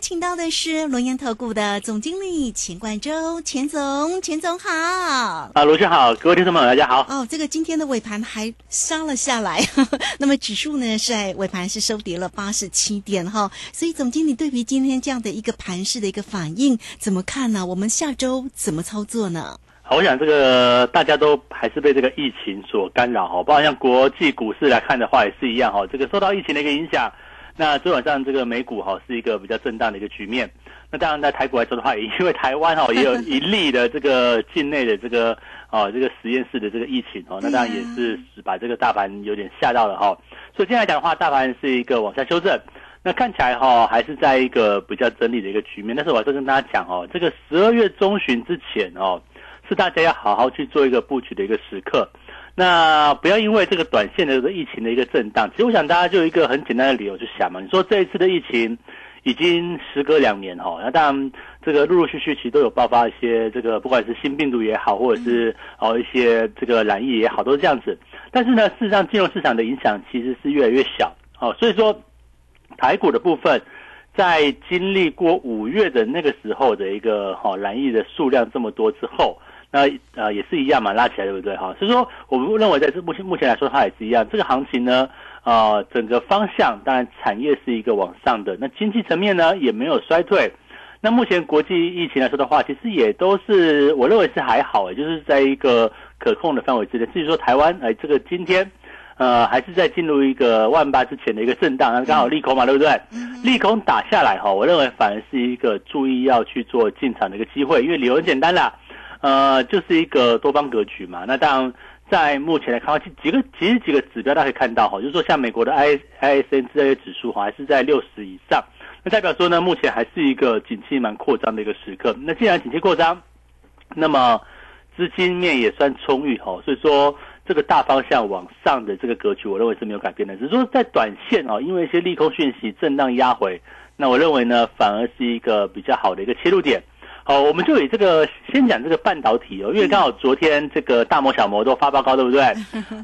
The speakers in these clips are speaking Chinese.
请到的是龙岩投顾的总经理钱冠洲，钱总，钱总好。啊，罗先好，各位听众朋友大家好。哦，这个今天的尾盘还杀了下来，那么指数呢是在尾盘是收跌了八十七点哈，所以总经理对于今天这样的一个盘势的一个反应怎么看呢？我们下周怎么操作呢？好，我想这个大家都还是被这个疫情所干扰哈，包括像国际股市来看的话也是一样哈，这个受到疫情的一个影响。那昨晚上这个美股哈是一个比较震荡的一个局面。那当然在台股来说的话，因为台湾哈也有一例的这个境内的这个哦这个实验室的这个疫情哦，那当然也是把这个大盘有点吓到了哈。所以今天来讲的话，大盘是一个往下修正。那看起来哈还是在一个比较整理的一个局面。但是我还是跟大家讲哦，这个十二月中旬之前哦，是大家要好好去做一个布局的一个时刻。那不要因为这个短线的这个疫情的一个震荡，其实我想大家就有一个很简单的理由去想嘛。你说这一次的疫情已经时隔两年哈，那当然这个陆陆续续其实都有爆发一些这个不管是新病毒也好，或者是哦一些这个染疫也好，都是这样子。但是呢，事实上金融市场的影响其实是越来越小哦，所以说台股的部分在经历过五月的那个时候的一个哈染疫的数量这么多之后。那呃也是一样嘛，拉起来对不对哈？所以说，我们认为在这目前目前来说，它也是一样。这个行情呢，呃，整个方向当然产业是一个往上的，那经济层面呢也没有衰退。那目前国际疫情来说的话，其实也都是我认为是还好，就是在一个可控的范围之内。至于说台湾，哎，这个今天呃还是在进入一个万八之前的一个震荡，那刚好利空嘛，对不对？利空打下来哈，我认为反而是一个注意要去做进场的一个机会，因为理由很简单啦。呃，就是一个多方格局嘛。那当然，在目前来看，几几个其实几个指标大家可以看到哈，就是说像美国的 I I S N 这些指数哈，还是在六十以上。那代表说呢，目前还是一个景气蛮扩张的一个时刻。那既然景气扩张，那么资金面也算充裕哈，所以说这个大方向往上的这个格局，我认为是没有改变的。只是说在短线哦，因为一些利空讯息震荡压回，那我认为呢，反而是一个比较好的一个切入点。好，我们就以这个先讲这个半导体哦，因为刚好昨天这个大摩小摩都发报告，对不对？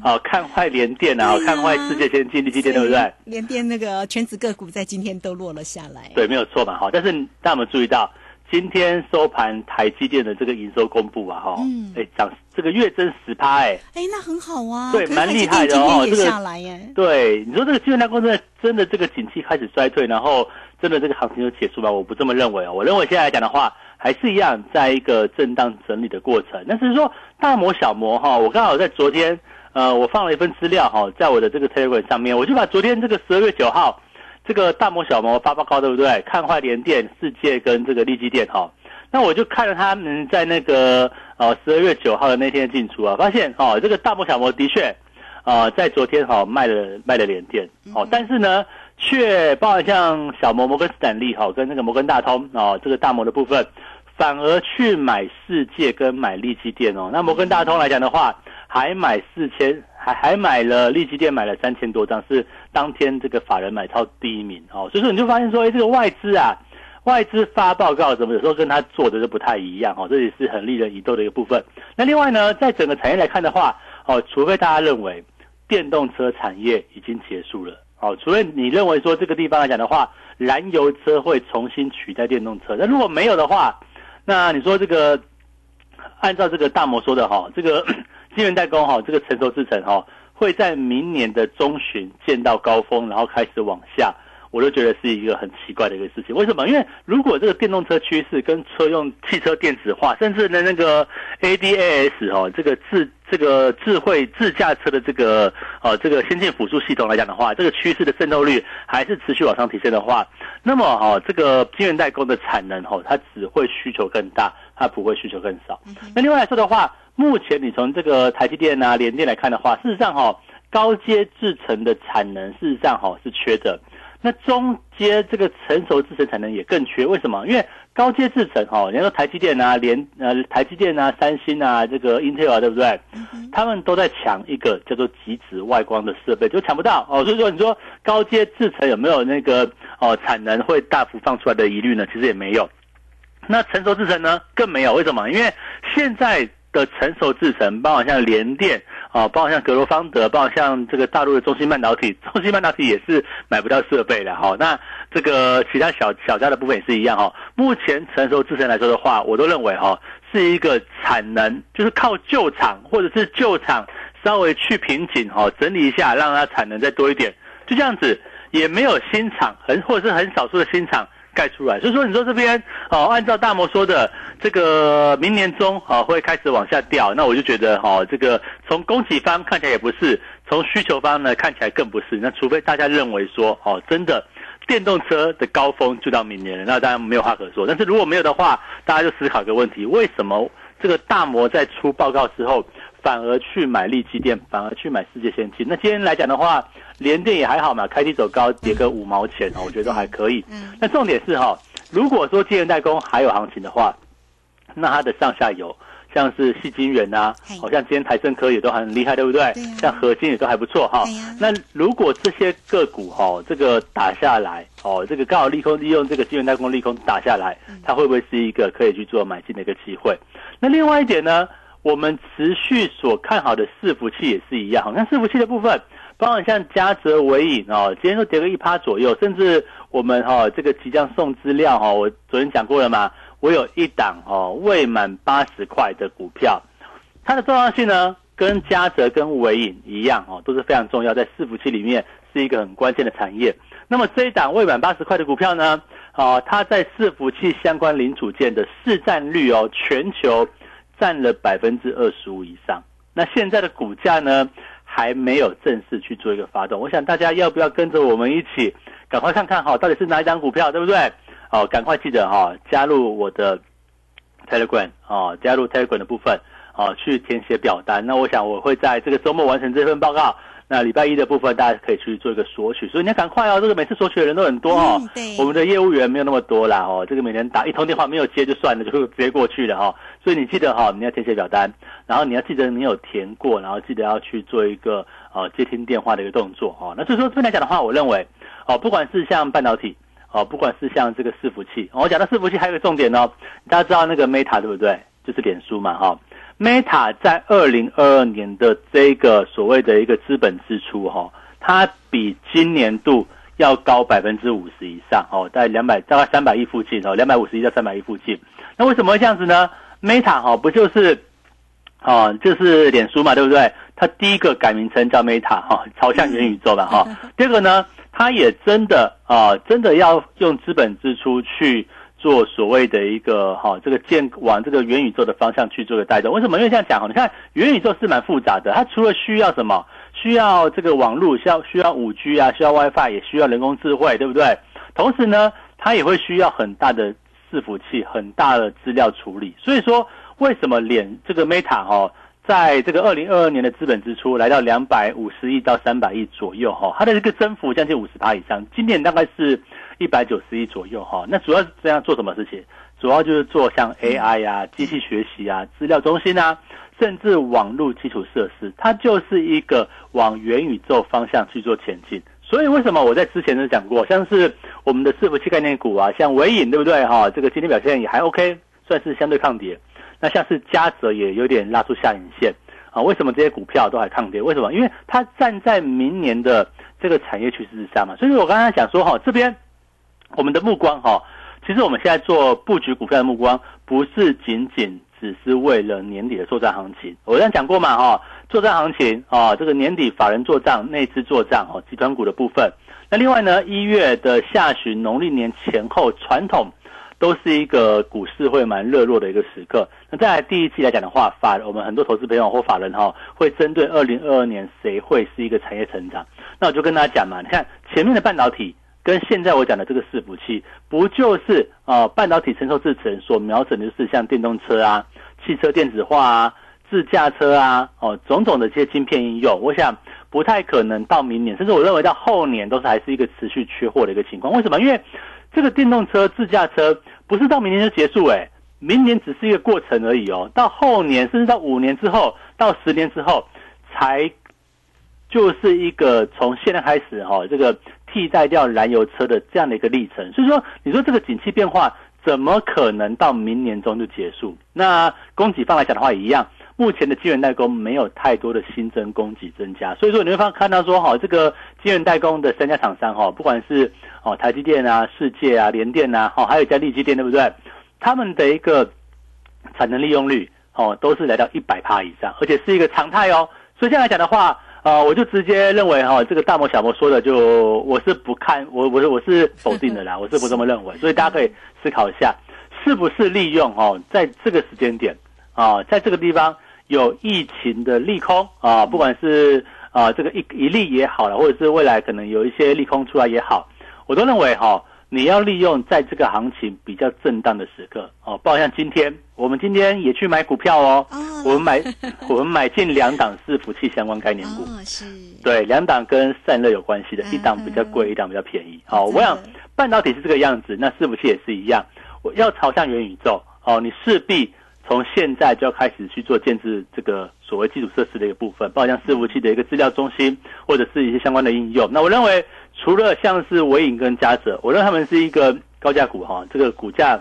好，看坏联电啊，看坏世界先进、力基电，对不对？联电那个全指个股在今天都落了下来。对，没有错嘛，哈。但是大家有没有注意到，今天收盘台积电的这个营收公布啊，哈，嗯，哎，涨这个月增十趴，哎，哎，那很好啊，对，蛮厉害的哦，这个下来耶。对，你说这个基本大公司真的这个景气开始衰退，然后真的这个行情就结束吗？我不这么认为哦，我认为现在来讲的话。还是一样，在一个震荡整理的过程。那是说大摩小摩哈，我刚好在昨天，呃，我放了一份资料哈，在我的这个 Telegram 上面，我就把昨天这个十二月九号这个大摩小模发报告，对不对？看坏联电、世界跟这个利基电哈。那我就看了他们在那个呃十二月九号的那天进出啊，发现哦，这个大摩小摩的确啊，在昨天哈卖了卖了联电哦，但是呢。却包含像小摩摩根斯坦利哈跟那个摩根大通哦，这个大摩的部分，反而去买世界跟买利基店哦。那摩根大通来讲的话，还买四千，还还买了利基店买了三千多张，是当天这个法人买超第一名哦。所以说你就发现说，哎，这个外资啊，外资发报告怎么有时候跟他做的就不太一样哦，这也是很令人疑窦的一个部分。那另外呢，在整个产业来看的话，哦，除非大家认为电动车产业已经结束了。哦，除非你认为说这个地方来讲的话，燃油车会重新取代电动车，那如果没有的话，那你说这个按照这个大摩说的哈，这个 晶圆代工哈，这个成熟制程哈，会在明年的中旬见到高峰，然后开始往下。我都觉得是一个很奇怪的一个事情，为什么？因为如果这个电动车趋势跟车用汽车电子化，甚至呢那个 ADAS 哦，这个智这个智慧自驾车的这个呃这个先进辅助系统来讲的话，这个趋势的渗透率还是持续往上提升的话，那么哈这个晶圆代工的产能哈，它只会需求更大，它不会需求更少。那另外来说的话，目前你从这个台积电啊、联电来看的话，事实上哈高阶制程的产能事实上哈是缺的。那中阶这个成熟制程产能也更缺，为什么？因为高阶制程哈，人家说台积电啊，联呃台积电啊，三星啊，这个 Intel 啊，对不对？他们都在抢一个叫做极紫外光的设备，就抢不到哦。所以说，你说高阶制程有没有那个哦产能会大幅放出来的疑虑呢？其实也没有。那成熟制程呢，更没有。为什么？因为现在的成熟制程，包括像联电。啊，包括像格罗方德，包括像这个大陆的中芯半导体，中芯半导体也是买不到设备的哈。那这个其他小小家的部分也是一样哈。目前成熟制程来说的话，我都认为哈是一个产能，就是靠旧厂或者是旧厂稍微去瓶颈哈，整理一下，让它产能再多一点，就这样子，也没有新厂，很或者是很少数的新厂。盖出来，所以说你说这边哦，按照大摩说的，这个明年中啊会开始往下掉，那我就觉得哦，这个从供给方看起来也不是，从需求方呢看起来更不是。那除非大家认为说哦，真的电动车的高峰就到明年了，那当然没有话可说。但是如果没有的话，大家就思考一个问题：为什么这个大摩在出报告之后？反而去买利基电，反而去买世界先进。那今天来讲的话，联电也还好嘛，开低走高，跌个五毛钱哦，我觉得都还可以。嗯，那重点是哈，如果说晶圆代工还有行情的话，那它的上下游像是细晶圆呐，好像今天台盛科也都很厉害，对不对？像合金也都还不错哈。那如果这些个股哈，这个打下来哦，这个刚好利空利用这个晶圆代工利空打下来，它会不会是一个可以去做买进的一个机会？那另外一点呢？我们持续所看好的伺服器也是一样，好像伺服器的部分，包括像嘉泽、伟影哦，今天都跌个一趴左右，甚至我们哈这个即将送资料哈，我昨天讲过了嘛，我有一档哦未满八十块的股票，它的重要性呢跟嘉泽跟伟影一样哦，都是非常重要，在伺服器里面是一个很关键的产业。那么这一档未满八十块的股票呢，哦，它在伺服器相关零组件的市占率哦，全球。占了百分之二十五以上，那现在的股价呢还没有正式去做一个发动，我想大家要不要跟着我们一起赶快看看哈，到底是哪一张股票，对不对？哦，赶快记得哈，加入我的 Telegram 哦，加入 Telegram 的部分哦，去填写表单。那我想我会在这个周末完成这份报告。那礼拜一的部分，大家可以去做一个索取，所以你要赶快哦。这个每次索取的人都很多哦。对。我们的业务员没有那么多啦哦。这个每年打一通电话没有接就算了，就直接过去了哈。所以你记得哈，你要填写表单，然后你要记得你有填过，然后记得要去做一个呃接听电话的一个动作哦。那所以说这边来讲的话，我认为哦，不管是像半导体哦，不管是像这个伺服器，我讲到伺服器还有个重点哦，大家知道那个 Meta 对不对？就是脸书嘛哈。Meta 在二零二二年的这个所谓的一个资本支出哈，它比今年度要高百分之五十以上哦，在两百大概三百亿附近哦，两百五十亿到三百亿附近。那为什么会这样子呢？Meta 哈不就是哦，就是脸书嘛，对不对？它第一个改名称叫 Meta 哈，朝向元宇宙嘛哈。第二个呢，它也真的啊，真的要用资本支出去。做所谓的一个哈，这个建往这个元宇宙的方向去做个带动。为什么？因为这样讲哈，你看元宇宙是蛮复杂的，它除了需要什么，需要这个网络，需要需要五 G 啊，需要 WiFi，也需要人工智慧，对不对？同时呢，它也会需要很大的伺服器，很大的资料处理。所以说，为什么脸这个 Meta 哈，在这个二零二二年的资本支出来到两百五十亿到三百亿左右哈，它的这个增幅将近五十趴以上。今年大概是。一百九十亿左右哈，那主要是这样做什么事情？主要就是做像 AI 呀、机器学习啊、资料中心啊，甚至网络基础设施，它就是一个往元宇宙方向去做前进。所以为什么我在之前就讲过，像是我们的伺服器概念股啊，像伟影对不对哈？这个今天表现也还 OK，算是相对抗跌。那像是嘉泽也有点拉出下影线啊。为什么这些股票都还抗跌？为什么？因为它站在明年的这个产业趋势之上嘛。所以我刚才讲说哈，这边。我们的目光哈，其实我们现在做布局股票的目光，不是仅仅只是为了年底的作战行情。我刚才讲过嘛哈，作战行情啊，这个年底法人做账、内资做账哦，集团股的部分。那另外呢，一月的下旬、农历年前后，传统都是一个股市会蛮热络的一个时刻。那在第一季来讲的话，法我们很多投资朋友或法人哈，会针对二零二二年谁会是一个产业成长？那我就跟大家讲嘛，你看前面的半导体。跟现在我讲的这个伺服器，不就是啊半导体成熟制程所瞄准的就是像电动车啊、汽车电子化啊、自驾车啊，哦种种的这些晶片应用。我想不太可能到明年，甚至我认为到后年都是还是一个持续缺货的一个情况。为什么？因为这个电动车、自驾车不是到明年就结束，哎，明年只是一个过程而已哦。到后年，甚至到五年之后，到十年之后，才就是一个从现在开始哈，这个替代掉燃油车的这样的一个历程。所以说，你说这个景气变化怎么可能到明年中就结束？那供给方来讲的话也一样。目前的晶圆代工没有太多的新增供给增加，所以说你会发看到说哈，这个晶圆代工的三家厂商哈，不管是哦台积电啊、世界啊、联电啊，哈，还有一家力积电，对不对？他们的一个产能利用率哦，都是来到一百帕以上，而且是一个常态哦。所以这样来讲的话，呃，我就直接认为哈，这个大摩小摩说的就我是不看，我我是我是否定的啦，我是不这么认为。所以大家可以思考一下，是不是利用哦，在这个时间点啊，在这个地方。有疫情的利空啊，不管是啊这个一一利也好了，或者是未来可能有一些利空出来也好，我都认为哈，你要利用在这个行情比较震荡的时刻哦，包括像今天，我们今天也去买股票哦，我们买 我们买进两档伺服器相关概念股，是，对，两档跟散热有关系的，一档比较贵，一档比较便宜。好，我想半导体是这个样子，那伺服器也是一样，我要朝向元宇宙哦，你势必。从现在就要开始去做建制这个所谓基础设施的一个部分，包括像伺服器的一个资料中心，或者是一些相关的应用。那我认为，除了像是伟影跟嘉泽，我认为他们是一个高价股哈，这个股价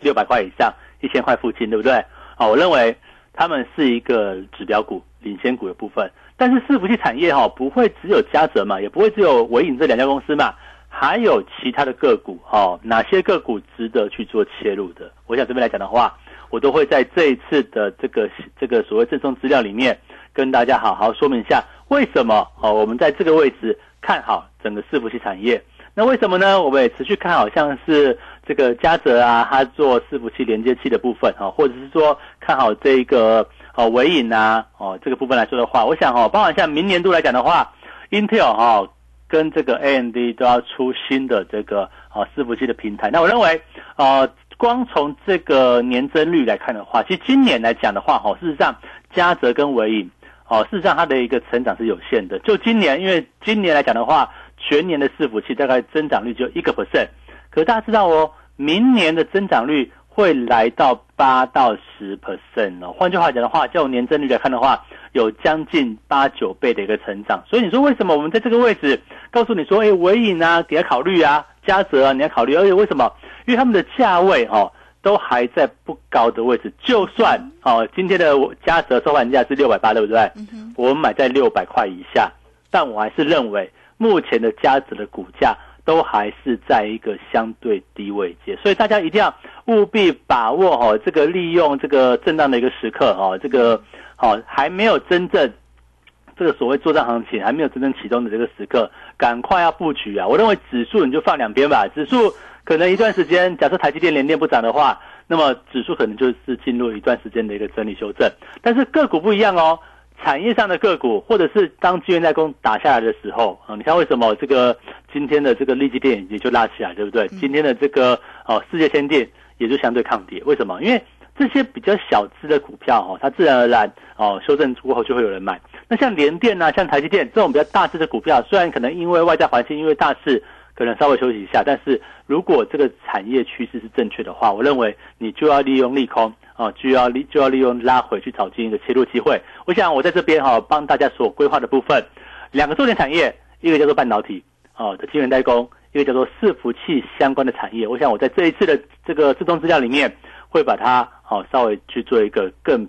六百块以上，一千块附近，对不对？啊，我认为他们是一个指标股、领先股的部分。但是伺服器产业哈，不会只有嘉泽嘛，也不会只有伟影这两家公司嘛，还有其他的个股哈，哪些个股值得去做切入的？我想这边来讲的话。我都会在这一次的这个这个所谓赠送资料里面，跟大家好好说明一下为什么哦，我们在这个位置看好整个伺服器产业。那为什么呢？我们也持续看好像是这个嘉泽啊，它做伺服器连接器的部分哈，或者是说看好这一个哦伟影啊哦这个部分来说的话，我想哦，包含像明年度来讲的话，Intel 哈跟这个 AMD 都要出新的这个哦伺服器的平台。那我认为呃。光从这个年增率来看的话，其实今年来讲的话，哈，事实上嘉泽跟伟影，哦，事实上它的一个成长是有限的。就今年，因为今年来讲的话，全年的伺服器大概增长率就一个 percent，可大家知道哦，明年的增长率会来到八到十 percent 哦。换句话讲的话，就年增率来看的话，有将近八九倍的一个成长。所以你说为什么我们在这个位置告诉你说，哎，伟影啊，你要考虑啊，嘉泽啊，你要考虑，而且为什么？因为他们的价位哦，都还在不高的位置。就算哦，今天的嘉泽收盘价是六百八，对不对？我们买在六百块以下，但我还是认为目前的嘉泽的股价都还是在一个相对低位阶，所以大家一定要务必把握哦，这个利用这个震荡的一个时刻哦，这个哦还没有真正这个所谓作战行情还没有真正启动的这个时刻，赶快要布局啊！我认为指数你就放两边吧，指数。可能一段时间，假设台积电连电不涨的话，那么指数可能就是进入一段时间的一个整理修正。但是个股不一样哦，产业上的个股，或者是当资源代工打下来的时候啊，你看为什么这个今天的这个利基电也就拉起来，对不对？今天的这个哦世界先电也就相对抗跌，为什么？因为这些比较小资的股票哦，它自然而然哦修正过后就会有人买。那像联电呐，像台积电这种比较大资的股票，虽然可能因为外在环境，因为大势。可能稍微休息一下，但是如果这个产业趋势是正确的话，我认为你就要利用利空啊，就要利就要利用拉回去找进一个切入机会。我想我在这边哈帮大家所规划的部分，两个重点产业，一个叫做半导体啊的晶圆代工，一个叫做伺服器相关的产业。我想我在这一次的这个自动资料里面会把它好稍微去做一个更。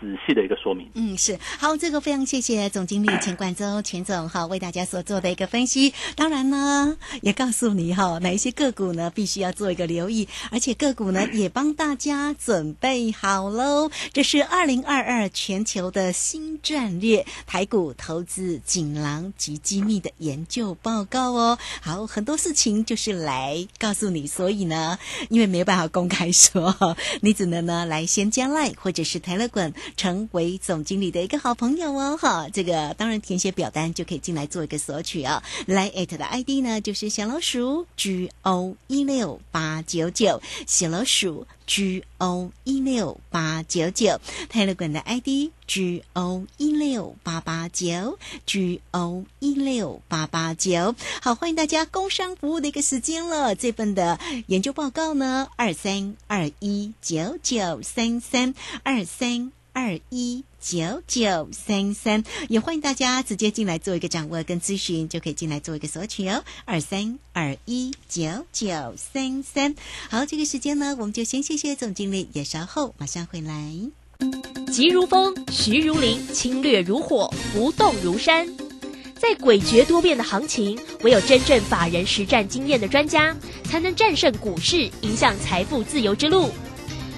仔细的一个说明，嗯，是好，这个非常谢谢总经理 钱冠洲钱总哈为大家所做的一个分析。当然呢，也告诉你哈哪一些个股呢必须要做一个留意，而且个股呢也帮大家准备好喽。这是二零二二全球的新战略台股投资锦囊及机密的研究报告哦。好，很多事情就是来告诉你，所以呢，因为没有办法公开说，你只能呢来先加赖或者是台乐滚。成为总经理的一个好朋友哦，哈，这个当然填写表单就可以进来做一个索取啊。来艾特的 ID 呢就是小老鼠 G O 一六八九九，小老鼠 G O 一六八九九，泰勒管的 ID G O 一六八八九 G O 一六八八九。好，欢迎大家工商服务的一个时间了。这份的研究报告呢，二三二一九九三三二三二一九九三三，也欢迎大家直接进来做一个掌握跟咨询，就可以进来做一个索取哦。二三二一九九三三。好，这个时间呢，我们就先谢谢总经理，也稍后马上回来。急如风，徐如林，侵略如火，不动如山。在诡谲多变的行情，唯有真正法人实战经验的专家，才能战胜股市，迎向财富自由之路。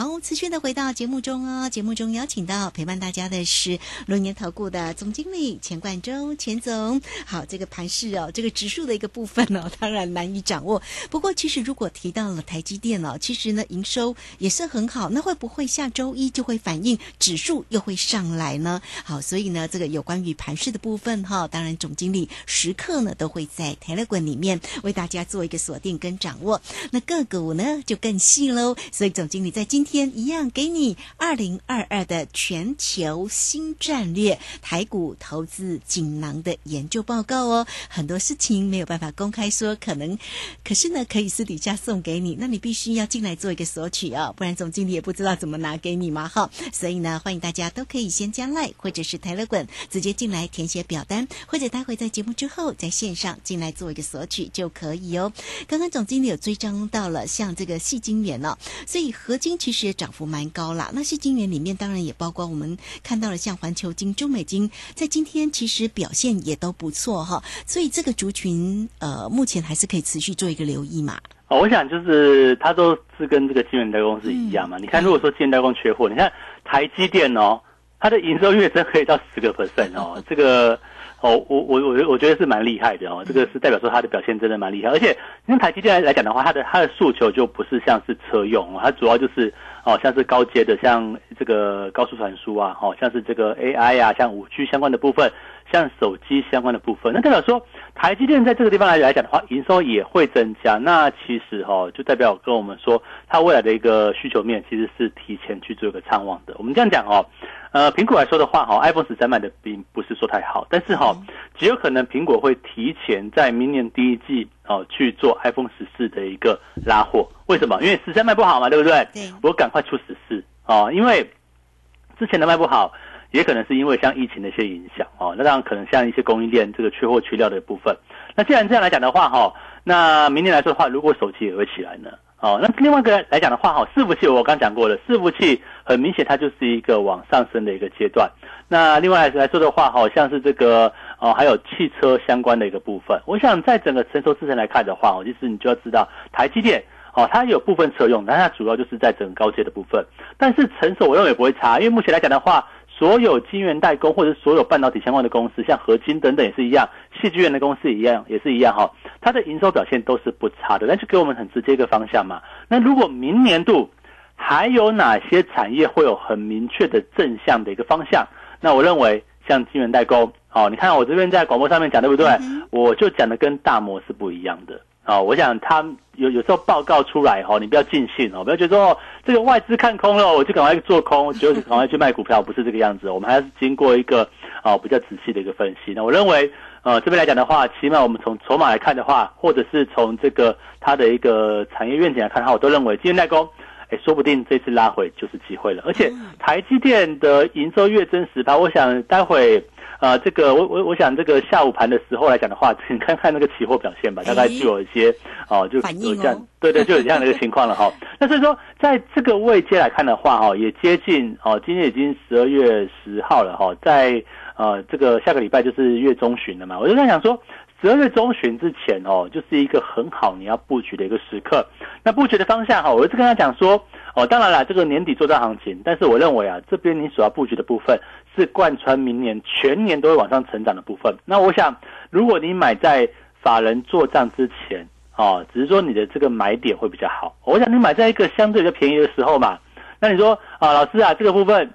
好，持续的回到节目中哦。节目中邀请到陪伴大家的是龙年投顾的总经理钱冠洲，钱总。好，这个盘势哦，这个指数的一个部分哦，当然难以掌握。不过，其实如果提到了台积电哦，其实呢营收也是很好。那会不会下周一就会反映指数又会上来呢？好，所以呢，这个有关于盘势的部分哈，当然总经理时刻呢都会在 Telegram 里面为大家做一个锁定跟掌握。那个股呢就更细喽。所以总经理在今天天一样给你二零二二的全球新战略台股投资锦囊的研究报告哦。很多事情没有办法公开说，可能可是呢可以私底下送给你，那你必须要进来做一个索取哦，不然总经理也不知道怎么拿给你嘛哈。所以呢，欢迎大家都可以先加赖或者是台乐滚直接进来填写表单，或者待会在节目之后在线上进来做一个索取就可以哦。刚刚总经理有追踪到了像这个细晶元哦，所以合金其实也涨幅蛮高啦。那些金元里面当然也包括我们看到了像环球金、中美金，在今天其实表现也都不错哈。所以这个族群呃，目前还是可以持续做一个留意嘛。哦，我想就是它都是跟这个晶圆代工是一样嘛。你看，如果说晶圆代工缺货，你看台积电哦，它的营收月增可以到十个 percent 哦，这个哦，我我我我觉得是蛮厉害的哦。这个是代表说它的表现真的蛮厉害，而且因为台积电来来讲的话，它的它的诉求就不是像是车用哦，它主要就是哦，像是高阶的，像这个高速传输啊，哦，像是这个 AI 啊，像五 G 相关的部分。像手机相关的部分，那代表说台积电在这个地方来来讲的话，营收也会增加。那其实哈，就代表跟我们说，它未来的一个需求面其实是提前去做一个畅望的。我们这样讲哦，呃，苹果来说的话哈，iPhone 十三卖的并不是说太好，但是哈，极有可能苹果会提前在明年第一季哦去做 iPhone 十四的一个拉货。为什么？因为十三卖不好嘛，对不对？对，我赶快出十四哦，因为之前的卖不好。也可能是因为像疫情的一些影响哦，那当然可能像一些供应链这个缺货缺料的部分。那既然这样来讲的话哈，那明年来说的话，如果手机也会起来呢？哦，那另外一个来讲的话哈，伺服器我刚讲过了，伺服器很明显它就是一个往上升的一个阶段。那另外来说的话，好像是这个哦，还有汽车相关的一个部分。我想在整个成熟制程来看的话哦，其实你就要知道台积电哦，它有部分车用，但它主要就是在整个高阶的部分。但是成熟我认为不会差，因为目前来讲的话。所有晶圆代工或者所有半导体相关的公司，像合金等等也是一样，戏剧院的公司一样也是一样哈，它的营收表现都是不差的，那就给我们很直接一个方向嘛。那如果明年度还有哪些产业会有很明确的正向的一个方向？那我认为像晶圆代工，哦，你看我这边在广播上面讲对不对？我就讲的跟大摩是不一样的。啊，我想他有有时候报告出来哈，你不要尽信哦，不要觉得说哦，这个外资看空了，我就赶快做空，就赶快去卖股票，不是这个样子。我们还是经过一个啊比较仔细的一个分析。那我认为，呃，这边来讲的话，起码我们从筹码来看的话，或者是从这个它的一个产业愿景来看的话，我都认为今天代工，哎，说不定这次拉回就是机会了。而且台积电的营收月增十趴，我想待会。呃，这个我我我想这个下午盘的时候来讲的话，请看看那个期货表现吧，大概就有一些哦，就有这样，对对，就有这样的一个情况了哈。那所以说，在这个位阶来看的话，哈，也接近哦，今天已经十二月十号了哈，在呃这个下个礼拜就是月中旬了嘛，我就在想说。十二月中旬之前哦，就是一个很好你要布局的一个时刻。那布局的方向哈，我一直跟他讲说哦，当然了，这个年底做账行情，但是我认为啊，这边你所要布局的部分是贯穿明年全年都会往上成长的部分。那我想，如果你买在法人做账之前哦，只是说你的这个买点会比较好。我想你买在一个相对比较便宜的时候嘛，那你说啊，老师啊，这个部分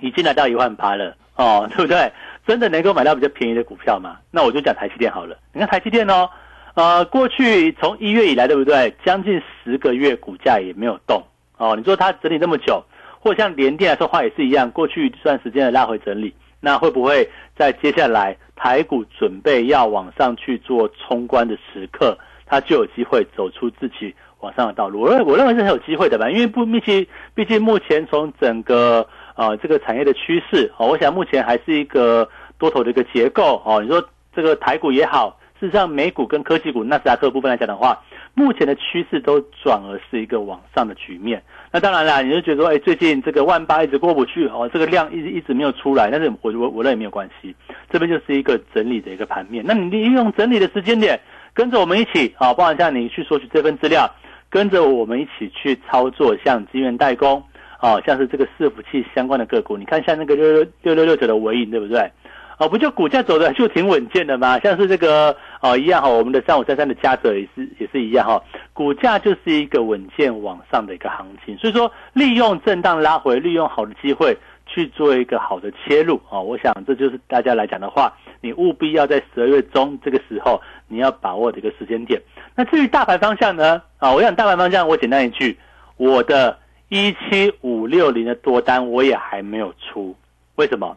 已经来到一万八了哦，对不对？真的能够买到比较便宜的股票吗？那我就讲台积电好了。你看台积电哦，呃，过去从一月以来，对不对？将近十个月股价也没有动哦。你说它整理那么久，或像联电来说话也是一样，过去一段时间的拉回整理，那会不会在接下来台股准备要往上去做冲关的时刻，它就有机会走出自己往上的道路？我认我认为是很有机会的吧，因为不，毕竟毕竟目前从整个啊这个产业的趋势哦，我想目前还是一个。多头的一个结构哦，你说这个台股也好，事实上美股跟科技股纳斯达克部分来讲的话，目前的趋势都转而是一个往上的局面。那当然啦，你就觉得说，哎，最近这个万八一直过不去哦，这个量一直一直没有出来，但是我我我认为没有关系，这边就是一个整理的一个盘面。那你利用整理的时间点，跟着我们一起啊，包含像你去索取这份资料，跟着我们一起去操作，像资源代工哦，像是这个伺服器相关的个股，你看像那个六六六六六九的尾影，对不对？哦，不就股价走的 就挺稳健的吗？像是这个哦一样哈，我们的三五三三的加者也是也是一样哈，股价就是一个稳健往上的一个行情。所以说，利用震荡拉回，利用好的机会去做一个好的切入啊！我想这就是大家来讲的话，你务必要在十二月中这个时候你要把握的一个时间点。那至于大盘方向呢？啊，我想大盘方向我简单一句，我的一七五六零的多单我也还没有出，为什么？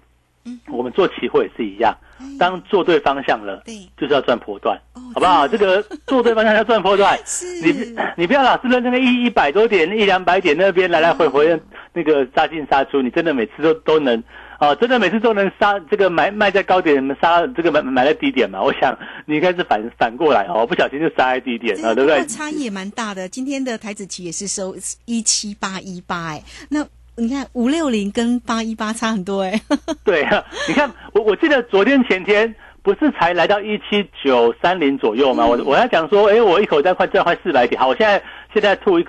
我们做期货也是一样，当做对方向了，对，就是要赚波段，好不好？这个做对方向要赚波段，你你不要老是在那个一一百多点、一两百点那边来来回回那个杀进杀出，你真的每次都都能啊，真的每次都能杀这个买卖在高点，杀这个买买在低点嘛？我想你应该是反反过来哦，不小心就杀在低点了，对不对？差异也蛮大的，今天的台子期也是收一七八一八，哎，那。你看五六零跟八一八差很多哎，对啊，你看我我记得昨天前天不是才来到一七九三零左右吗？我我要讲说，哎，我一口在快赚快四百点，好，我现在现在吐一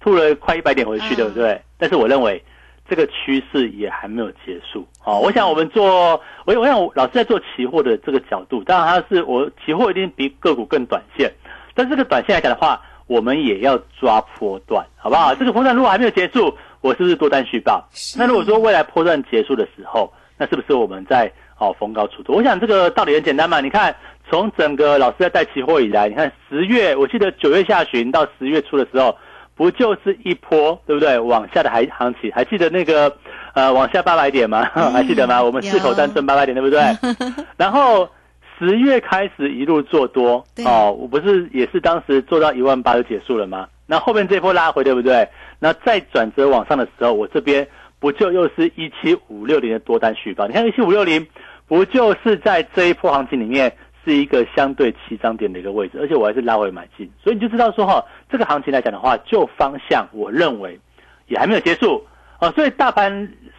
吐了快一百点回去，对不对？但是我认为这个趋势也还没有结束哦。我想我们做我我想老师在做期货的这个角度，当然他是我期货一定比个股更短线，但这个短线来讲的话，我们也要抓波段，好不好？这个波段如果还没有结束。我是不是多单续报？那如果说未来波段结束的时候，那是不是我们在哦逢高出脱？我想这个道理很简单嘛。你看，从整个老师在带期货以来，你看十月，我记得九月下旬到十月初的时候，不就是一波对不对？往下的还行情，还记得那个呃往下八百点吗？还记得吗？我们四口单挣八百点，对不对？然后十月开始一路做多哦，我不是也是当时做到一万八就结束了吗？那后面这波拉回，对不对？那再转折往上的时候，我这边不就又是一七五六零的多单续报？你看一七五六零，不就是在这一波行情里面是一个相对起涨点的一个位置，而且我还是拉回买进，所以你就知道说哈，这个行情来讲的话，就方向我认为也还没有结束啊。所以大盘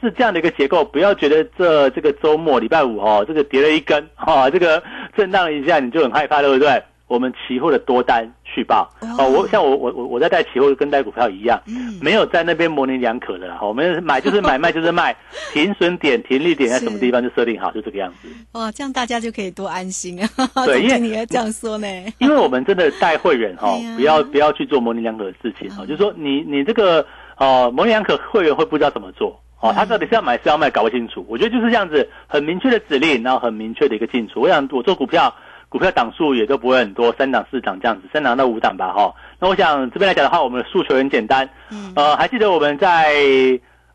是这样的一个结构，不要觉得这这个周末礼拜五哦，这个跌了一根哈，这个震荡一下你就很害怕，对不对？我们期货的多单续报哦，我像我我我我在带期货跟带股票一样，没有在那边模棱两可的啦。我们买就是买，卖就是卖，停损点、停利点在什么地方就设定好，就这个样子。哇，这样大家就可以多安心啊！对，因为你要这样说呢，因为我们真的带会员 哈，不要不要去做模棱两可的事情哈，就是说你你这个哦模棱两可，会员会不知道怎么做哦，他到底是要买是要卖搞不清楚。我觉得就是这样子，很明确的指令，然后很明确的一个进出。我想我做股票。股票档数也都不会很多，三档四档这样子，三档到五档吧哈。那我想这边来讲的话，我们的诉求很简单，嗯呃，还记得我们在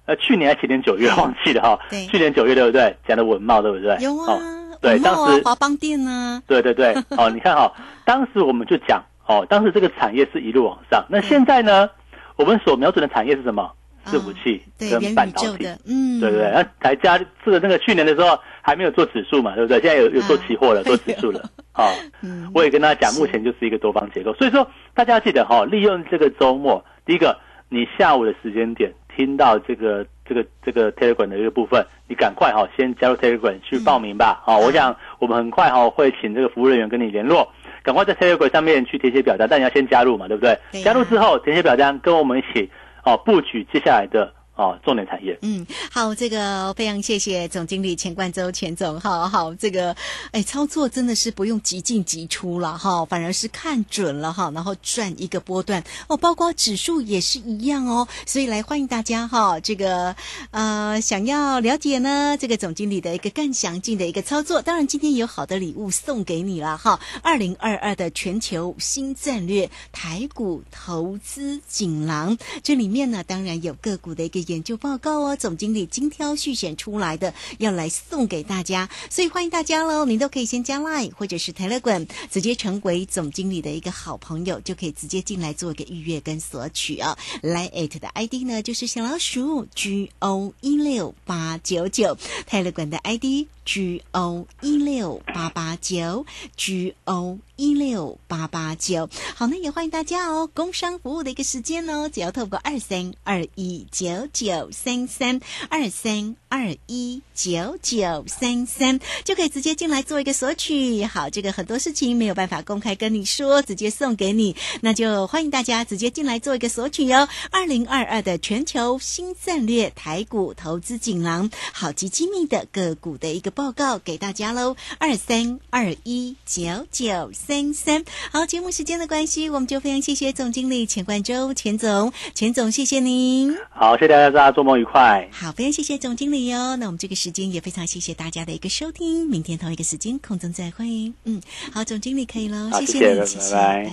呃去年还前年九月忘记了哈对，去年九月对不对？讲的文茂对不对？有啊哦，对，当时啊华邦店呢，对对对，哦，你看哈、当时我们就讲哦，当时这个产业是一路往上，那现在呢，我们所瞄准的产业是什么？伺服器跟半导体。嗯，对不对，那台加这个那个去年的时候还没有做指数嘛，对不对？现在有有做期货了，啊做指数了。啊、嗯我也跟大家讲，目前就是一个多方结构，所以说大家要记得哈、利用这个周末，第一个，你下午的时间点听到这个这个这个 Telegram 的一个部分，你赶快哈、先加入 Telegram 去报名吧。好、我想我们很快哈、会请这个服务人员跟你联络。赶快在 Telegram 上面去填写表单，但你要先加入嘛，对不对？加入之后填写表单，跟我们一起哦布局接下来的哦重点产业。嗯，好，这个非常谢谢总经理钱冠周钱总，好好，这个哎，操作真的是不用急进急出了哈，反而是看准了哈，然后赚一个波段哦，包括指数也是一样哦，所以来欢迎大家哈，这个呃想要了解呢这个总经理的一个更详尽的一个操作，当然今天有好的礼物送给你了哈，二零二二的全球新战略台股投资锦囊，这里面呢当然有个股的一个研究报告哦，总经理精挑细选出来的，要来送给大家，所以欢迎大家喽！您都可以先加 Line 或者是 Telegram，直接成为总经理的一个好朋友，就可以直接进来做一个预约跟索取哦、Line at 的 ID 呢就是小老鼠 G O 一六八九九，Telegram 的 ID G O 一六八八九 G O 一六八八九。好，那也欢迎大家哦，工商服务的一个时间哦，只要透过二三二一九九三三二三二一九九三三就可以直接进来做一个索取。好，这个很多事情没有办法公开跟你说，直接送给你，那就欢迎大家直接进来做一个索取哟。二零二二的全球新战略台股投资锦囊，好极机密的个股的一个报告给大家喽。二三二一九九三三。好，节目时间的关系，我们就非常谢谢总经理钱冠周钱总，钱总谢谢您。好，谢谢家，大家周末愉快。好，非常谢谢总经理哟。那我们这个时间也非常谢谢大家的一个收听，明天同一个时间空中再会。嗯，好，总经理可以喽，谢谢谢你，谢谢，拜拜拜。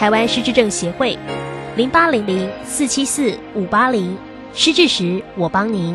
台湾失智症协会零八零零四七四五八零，失智时我帮您。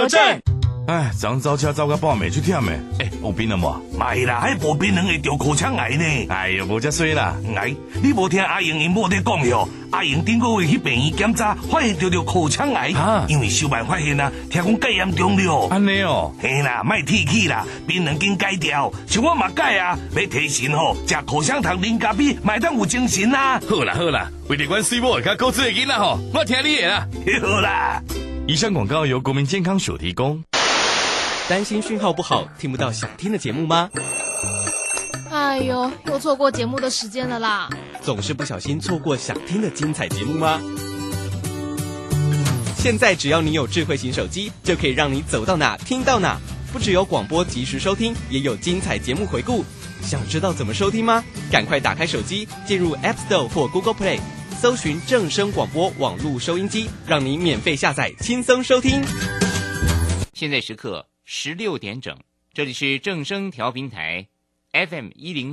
政。哎，昨早车走到半暝去忝的，哎，有病了无？卖啦，迄无病人会得口腔癌呢。哎呀，无遮衰啦。哎，你无听阿英因某在讲哟？阿英顶个月去病院检查，发现得着口腔癌，啊因为小办发现啊，听讲戒严重了。安尼哦，嘿啦，卖提起啦，槟榔紧戒掉，像我嘛戒啊，要提神吼，食口香糖啉咖啡，买当有精神啊。好啦好啦，为了阮水某甲高子的囡仔吼，我听你的啦。好啦，以上广告由国民健康署提供。担心讯号不好，听不到想听的节目吗？啊，哎呦，又错过节目的时间了啦！总是不小心错过想听的精彩节目吗？现在只要你有智慧型手机，就可以让你走到哪听到哪。不只有广播及时收听，也有精彩节目回顾。想知道怎么收听吗？赶快打开手机，进入 App Store 或 Google Play，搜寻正声广播网络收音机，让您免费下载，轻松收听。现在时刻十六点整，这里是正声调频台 FM 一零。